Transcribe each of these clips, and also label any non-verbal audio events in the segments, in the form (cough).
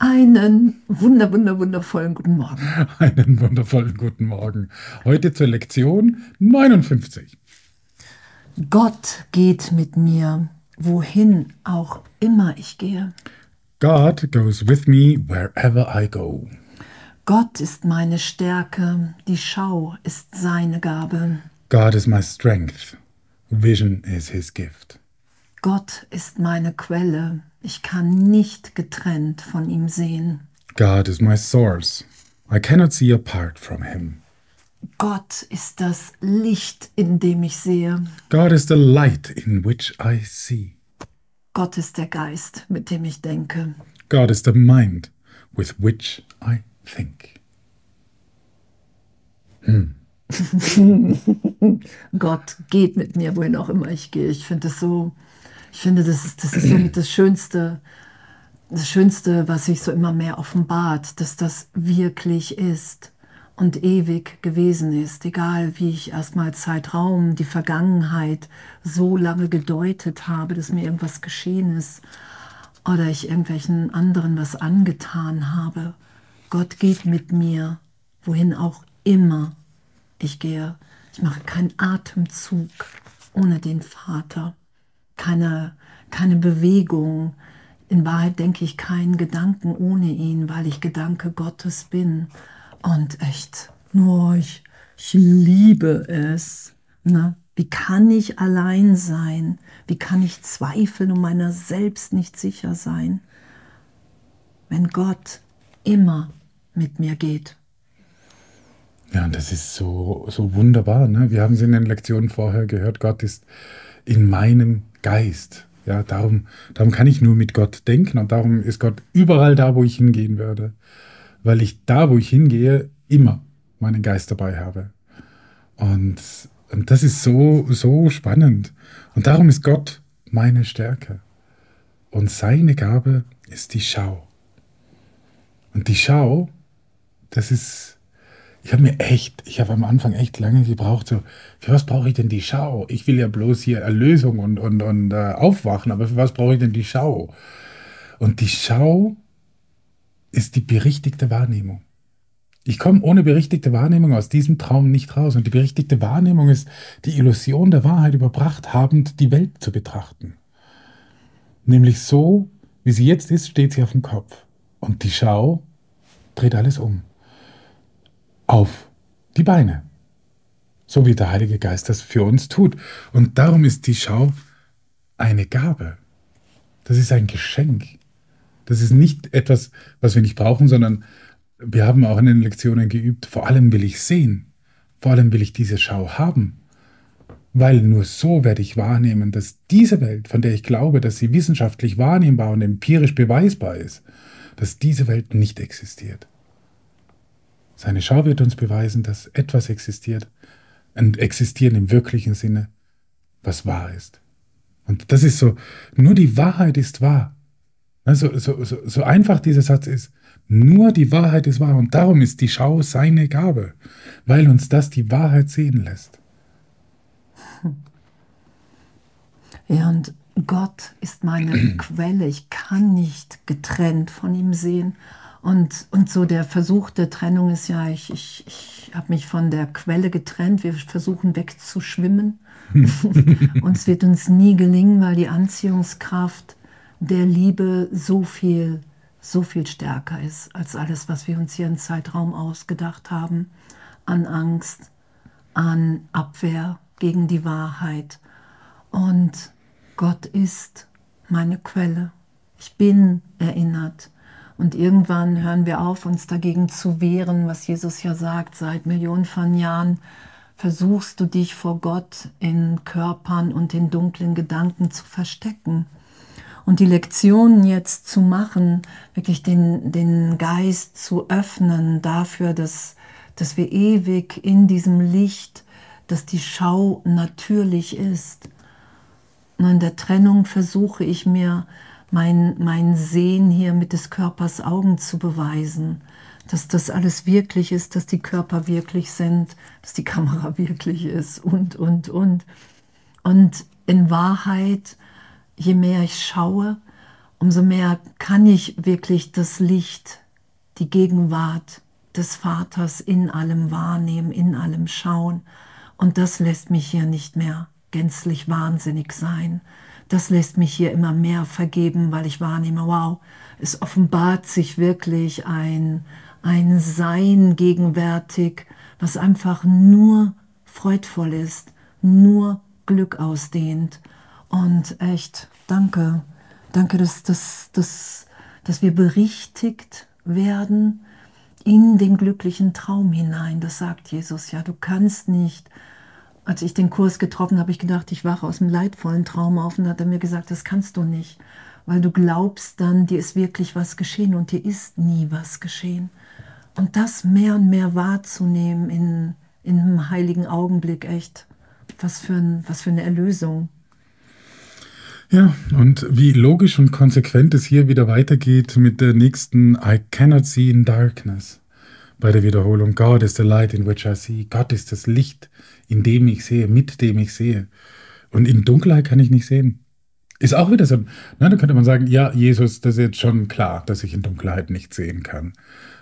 Einen wunder, wunder, wundervollen guten Morgen. (laughs) Einen wundervollen guten Morgen. Heute zur Lektion 59. Gott geht mit mir, wohin auch immer ich gehe. God goes with me wherever I go. Gott ist meine Stärke, die Schau ist seine Gabe. God is my strength. Vision is his gift. Gott ist meine Quelle, ich kann nicht getrennt von ihm sehen. God is my source. I cannot see apart from him. Gott ist das Licht, in dem ich sehe. God is the light in which I see. Gott ist der Geist, mit dem ich denke. God is the mind with which I think. Hm. (laughs) Gott geht mit mir, wohin auch immer ich gehe. Ich finde es so ich finde, das ist, das ist das Schönste, das Schönste, was sich so immer mehr offenbart, dass das wirklich ist und ewig gewesen ist, egal wie ich erstmal Zeitraum, die Vergangenheit so lange gedeutet habe, dass mir irgendwas geschehen ist oder ich irgendwelchen anderen was angetan habe. Gott geht mit mir, wohin auch immer ich gehe. Ich mache keinen Atemzug ohne den Vater keine, keine Bewegung. In Wahrheit denke ich keinen Gedanken ohne ihn, weil ich Gedanke Gottes bin. Und echt, nur ich, ich liebe es. Ne? Wie kann ich allein sein? Wie kann ich zweifeln und meiner selbst nicht sicher sein, wenn Gott immer mit mir geht? Ja, und das ist so, so wunderbar. Ne? Wir haben es in den Lektionen vorher gehört, Gott ist in meinem Geist. Ja, darum, darum kann ich nur mit Gott denken und darum ist Gott überall da, wo ich hingehen werde. Weil ich da, wo ich hingehe, immer meinen Geist dabei habe. Und, und das ist so, so spannend. Und darum ist Gott meine Stärke. Und seine Gabe ist die Schau. Und die Schau, das ist ich habe mir echt, ich habe am Anfang echt lange gebraucht, so, für was brauche ich denn die Schau? Ich will ja bloß hier Erlösung und, und, und äh, Aufwachen, aber für was brauche ich denn die Schau? Und die Schau ist die berichtigte Wahrnehmung. Ich komme ohne berichtigte Wahrnehmung aus diesem Traum nicht raus. Und die berichtigte Wahrnehmung ist die Illusion der Wahrheit überbracht habend, die Welt zu betrachten. Nämlich so, wie sie jetzt ist, steht sie auf dem Kopf. Und die Schau dreht alles um auf die Beine. So wie der Heilige Geist das für uns tut. Und darum ist die Schau eine Gabe. Das ist ein Geschenk. Das ist nicht etwas, was wir nicht brauchen, sondern wir haben auch in den Lektionen geübt, vor allem will ich sehen. Vor allem will ich diese Schau haben. Weil nur so werde ich wahrnehmen, dass diese Welt, von der ich glaube, dass sie wissenschaftlich wahrnehmbar und empirisch beweisbar ist, dass diese Welt nicht existiert. Seine Schau wird uns beweisen, dass etwas existiert, ein Existieren im wirklichen Sinne, was wahr ist. Und das ist so, nur die Wahrheit ist wahr. So, so, so, so einfach dieser Satz ist, nur die Wahrheit ist wahr und darum ist die Schau seine Gabe, weil uns das die Wahrheit sehen lässt. (laughs) Ja, und Gott ist meine (clears throat) Quelle. Ich kann nicht getrennt von ihm sehen. Und, und so der Versuch der Trennung ist ja, ich, ich, ich habe mich von der Quelle getrennt, wir versuchen wegzuschwimmen. (laughs) und es wird uns nie gelingen, weil die Anziehungskraft der Liebe so viel, so viel stärker ist als alles, was wir uns hier im Zeitraum ausgedacht haben. An Angst, an Abwehr gegen die Wahrheit. Und Gott ist meine Quelle. Ich bin erinnert und irgendwann hören wir auf, uns dagegen zu wehren, was Jesus ja sagt, seit Millionen von Jahren versuchst du dich vor Gott in Körpern und in dunklen Gedanken zu verstecken. Und die Lektionen jetzt zu machen, wirklich den, den Geist zu öffnen dafür, dass, dass wir ewig in diesem Licht, dass die Schau natürlich ist. Und in der Trennung versuche ich mir mein, mein Sehen hier mit des Körpers Augen zu beweisen, dass das alles wirklich ist, dass die Körper wirklich sind, dass die Kamera (laughs) wirklich ist und, und, und. Und in Wahrheit, je mehr ich schaue, umso mehr kann ich wirklich das Licht, die Gegenwart des Vaters in allem wahrnehmen, in allem schauen. Und das lässt mich hier nicht mehr gänzlich wahnsinnig sein. Das lässt mich hier immer mehr vergeben, weil ich wahrnehme, wow, es offenbart sich wirklich ein, ein Sein gegenwärtig, was einfach nur freudvoll ist, nur Glück ausdehnt. Und echt, danke, danke, dass, dass, dass, dass wir berichtigt werden in den glücklichen Traum hinein. Das sagt Jesus ja. Du kannst nicht. Als ich den Kurs getroffen habe, ich gedacht, ich wache aus dem leidvollen Traum auf und hat er mir gesagt, das kannst du nicht, weil du glaubst dann, dir ist wirklich was geschehen und dir ist nie was geschehen. Und das mehr und mehr wahrzunehmen in, in einem heiligen Augenblick, echt, was für, ein, was für eine Erlösung. Ja, und wie logisch und konsequent es hier wieder weitergeht mit der nächsten I cannot see in darkness. Bei der Wiederholung God is the light in which I see. Gott ist das Licht, in dem ich sehe, mit dem ich sehe. Und in Dunkelheit kann ich nicht sehen. Ist auch wieder so. Na, da könnte man sagen, ja, Jesus, das ist jetzt schon klar, dass ich in Dunkelheit nicht sehen kann.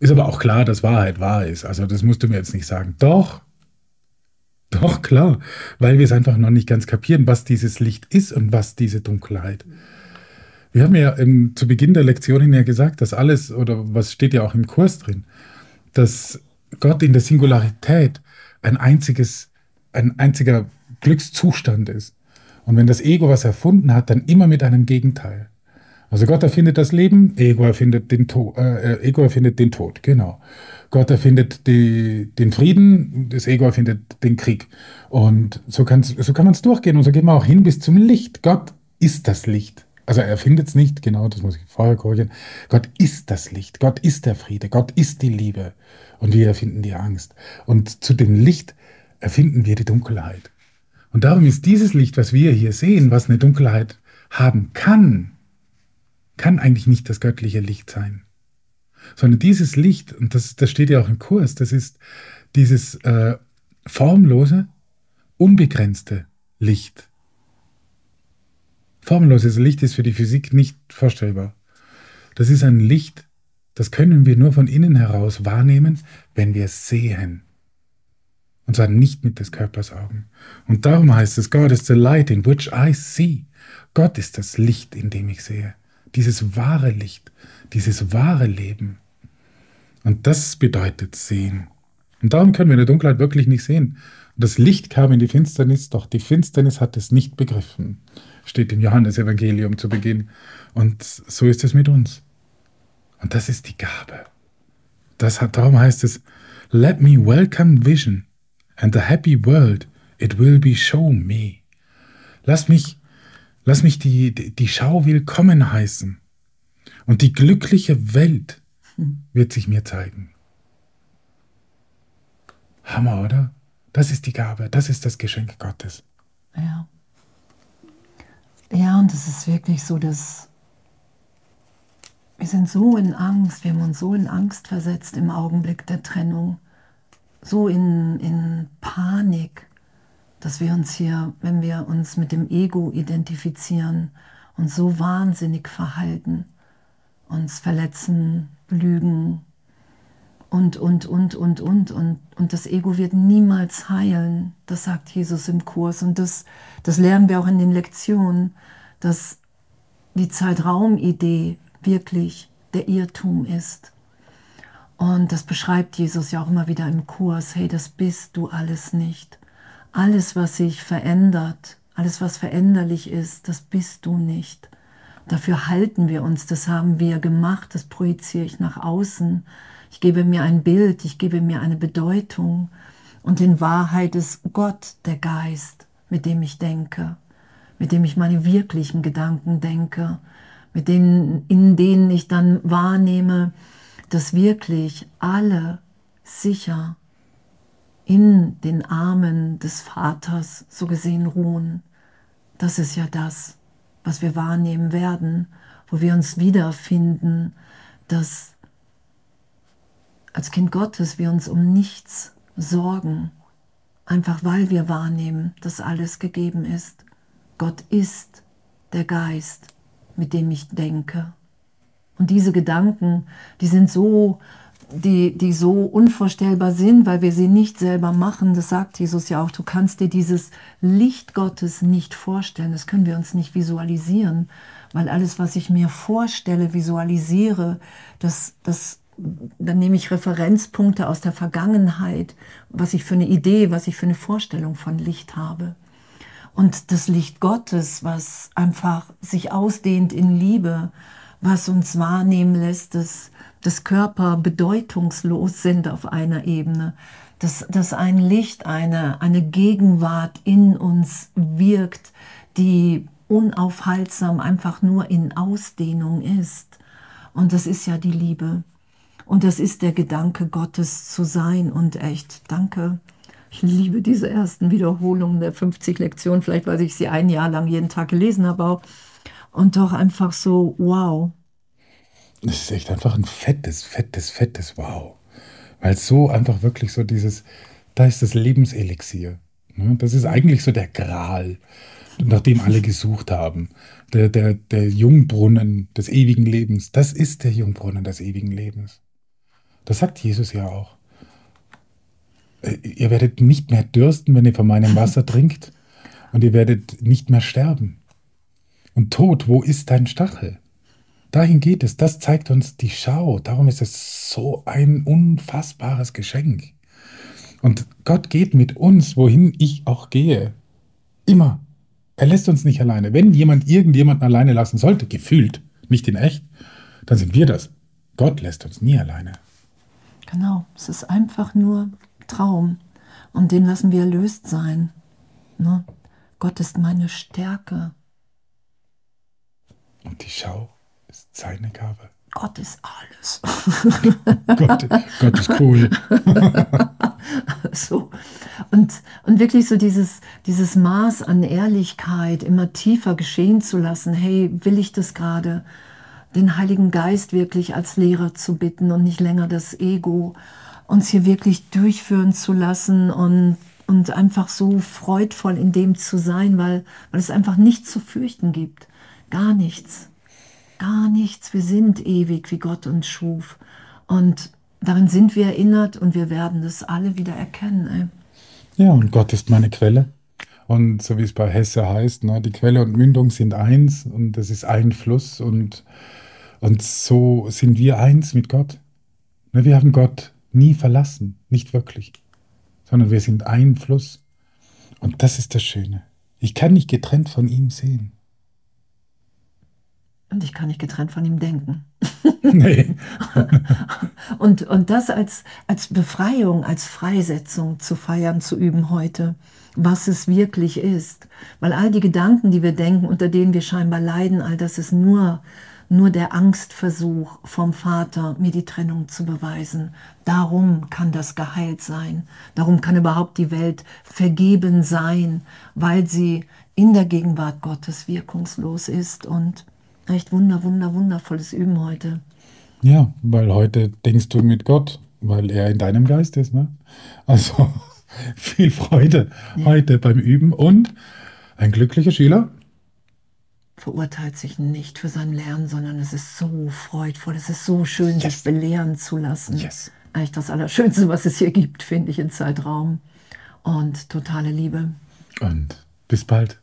Ist aber auch klar, dass Wahrheit wahr ist. Also das musst du mir jetzt nicht sagen. Doch, doch, klar, weil wir es einfach noch nicht ganz kapieren, was dieses Licht ist und was diese Dunkelheit. Wir haben ja im, zu Beginn der Lektion ja gesagt, dass alles, oder was steht ja auch im Kurs drin, dass Gott in der Singularität ein einziges, ein einziger Glückszustand ist. Und wenn das Ego was erfunden hat, dann immer mit einem Gegenteil. Also Gott erfindet das Leben, Ego erfindet den, to äh, Ego erfindet den Tod, genau. Gott erfindet die, den Frieden, das Ego erfindet den Krieg. Und so, so kann man es durchgehen und so geht man auch hin bis zum Licht. Gott ist das Licht. Also er erfindet es nicht, genau, das muss ich vorher korrigieren. Gott ist das Licht, Gott ist der Friede, Gott ist die Liebe. Und wir erfinden die Angst. Und zu dem Licht erfinden wir die Dunkelheit. Und darum ist dieses Licht, was wir hier sehen, was eine Dunkelheit haben kann, kann eigentlich nicht das göttliche Licht sein. Sondern dieses Licht, und das, das steht ja auch im Kurs, das ist dieses äh, formlose, unbegrenzte Licht. Formloses Licht ist für die Physik nicht vorstellbar. Das ist ein Licht, das können wir nur von innen heraus wahrnehmen, wenn wir sehen. Und zwar nicht mit des Körpers Augen. Und darum heißt es, God is the light in which I see. Gott ist das Licht, in dem ich sehe dieses wahre Licht, dieses wahre Leben. Und das bedeutet sehen. Und darum können wir in der Dunkelheit wirklich nicht sehen. Das Licht kam in die Finsternis, doch die Finsternis hat es nicht begriffen. Steht im Johannesevangelium zu Beginn. Und so ist es mit uns. Und das ist die Gabe. Das hat, darum heißt es, Let me welcome vision and the happy world it will be shown me. Lass mich Lass mich die, die Schau willkommen heißen. Und die glückliche Welt wird sich mir zeigen. Hammer, oder? Das ist die Gabe, das ist das Geschenk Gottes. Ja. Ja, und es ist wirklich so, dass wir sind so in Angst, wir haben uns so in Angst versetzt im Augenblick der Trennung, so in, in Panik, dass wir uns hier, wenn wir uns mit dem Ego identifizieren, uns so wahnsinnig verhalten, uns verletzen, lügen und, und, und, und, und, und, und das Ego wird niemals heilen, das sagt Jesus im Kurs und das, das lernen wir auch in den Lektionen, dass die Zeitraumidee wirklich der Irrtum ist. Und das beschreibt Jesus ja auch immer wieder im Kurs, hey, das bist du alles nicht. Alles, was sich verändert, alles, was veränderlich ist, das bist du nicht. Dafür halten wir uns, das haben wir gemacht, das projiziere ich nach außen. Ich gebe mir ein Bild, ich gebe mir eine Bedeutung. Und in Wahrheit ist Gott der Geist, mit dem ich denke, mit dem ich meine wirklichen Gedanken denke, mit denen, in denen ich dann wahrnehme, dass wirklich alle sicher in den Armen des Vaters so gesehen ruhen. Das ist ja das, was wir wahrnehmen werden, wo wir uns wiederfinden, dass als Kind Gottes wir uns um nichts sorgen, einfach weil wir wahrnehmen, dass alles gegeben ist. Gott ist der Geist, mit dem ich denke. Und diese Gedanken, die sind so, die, die so unvorstellbar sind, weil wir sie nicht selber machen. Das sagt Jesus ja auch. Du kannst dir dieses Licht Gottes nicht vorstellen. Das können wir uns nicht visualisieren, weil alles, was ich mir vorstelle, visualisiere, das, das dann nehme ich Referenzpunkte aus der Vergangenheit, was ich für eine Idee, was ich für eine Vorstellung von Licht habe. Und das Licht Gottes, was einfach sich ausdehnt in Liebe, was uns wahrnehmen lässt, dass, dass Körper bedeutungslos sind auf einer Ebene, dass, dass ein Licht, eine, eine Gegenwart in uns wirkt, die unaufhaltsam einfach nur in Ausdehnung ist. Und das ist ja die Liebe. Und das ist der Gedanke Gottes zu sein. Und echt, danke. Ich liebe diese ersten Wiederholungen der 50 Lektionen, vielleicht weil ich sie ein Jahr lang jeden Tag gelesen habe auch. Und doch einfach so, wow. Das ist echt einfach ein fettes, fettes, fettes Wow. Weil so einfach wirklich so dieses, da ist das Lebenselixier. Ne? Das ist eigentlich so der Gral, nach dem alle gesucht haben. Der, der, der Jungbrunnen des ewigen Lebens. Das ist der Jungbrunnen des ewigen Lebens. Das sagt Jesus ja auch. Äh, ihr werdet nicht mehr dürsten, wenn ihr von meinem Wasser (laughs) trinkt. Und ihr werdet nicht mehr sterben. Und Tod, wo ist dein Stachel? Dahin geht es. Das zeigt uns die Schau. Darum ist es so ein unfassbares Geschenk. Und Gott geht mit uns, wohin ich auch gehe. Immer. Er lässt uns nicht alleine. Wenn jemand irgendjemanden alleine lassen sollte, gefühlt, nicht in echt, dann sind wir das. Gott lässt uns nie alleine. Genau, es ist einfach nur Traum und den lassen wir erlöst sein. Ne? Gott ist meine Stärke. Und die Schau ist seine Gabe. Gott ist alles. (laughs) Gott, Gott ist cool. (laughs) so. Und, und wirklich so dieses, dieses Maß an Ehrlichkeit immer tiefer geschehen zu lassen. Hey, will ich das gerade? Den Heiligen Geist wirklich als Lehrer zu bitten und nicht länger das Ego, uns hier wirklich durchführen zu lassen und, und einfach so freudvoll in dem zu sein, weil, weil es einfach nichts zu fürchten gibt. Gar nichts. Gar nichts. Wir sind ewig, wie Gott uns schuf. Und darin sind wir erinnert und wir werden das alle wieder erkennen. Ey. Ja, und Gott ist meine Quelle. Und so wie es bei Hesse heißt, ne, die Quelle und Mündung sind eins und das ist ein Fluss und, und so sind wir eins mit Gott. Ne, wir haben Gott nie verlassen, nicht wirklich, sondern wir sind ein Fluss. Und das ist das Schöne. Ich kann nicht getrennt von ihm sehen. Und ich kann nicht getrennt von ihm denken. (laughs) Nee. (laughs) und, und das als, als Befreiung, als Freisetzung zu feiern, zu üben heute was es wirklich ist. Weil all die Gedanken, die wir denken, unter denen wir scheinbar leiden, all das ist nur, nur der Angstversuch vom Vater, mir die Trennung zu beweisen. Darum kann das geheilt sein. Darum kann überhaupt die Welt vergeben sein, weil sie in der Gegenwart Gottes wirkungslos ist und echt wunder, wunder, wundervolles Üben heute. Ja, weil heute denkst du mit Gott, weil er in deinem Geist ist. Ne? Also (laughs) viel Freude ja. heute beim Üben und ein glücklicher Schüler verurteilt sich nicht für sein Lernen, sondern es ist so freudvoll, es ist so schön, yes. sich belehren zu lassen. Yes. Eigentlich das Allerschönste, was es hier gibt, finde ich, im Zeitraum. Und totale Liebe. Und bis bald.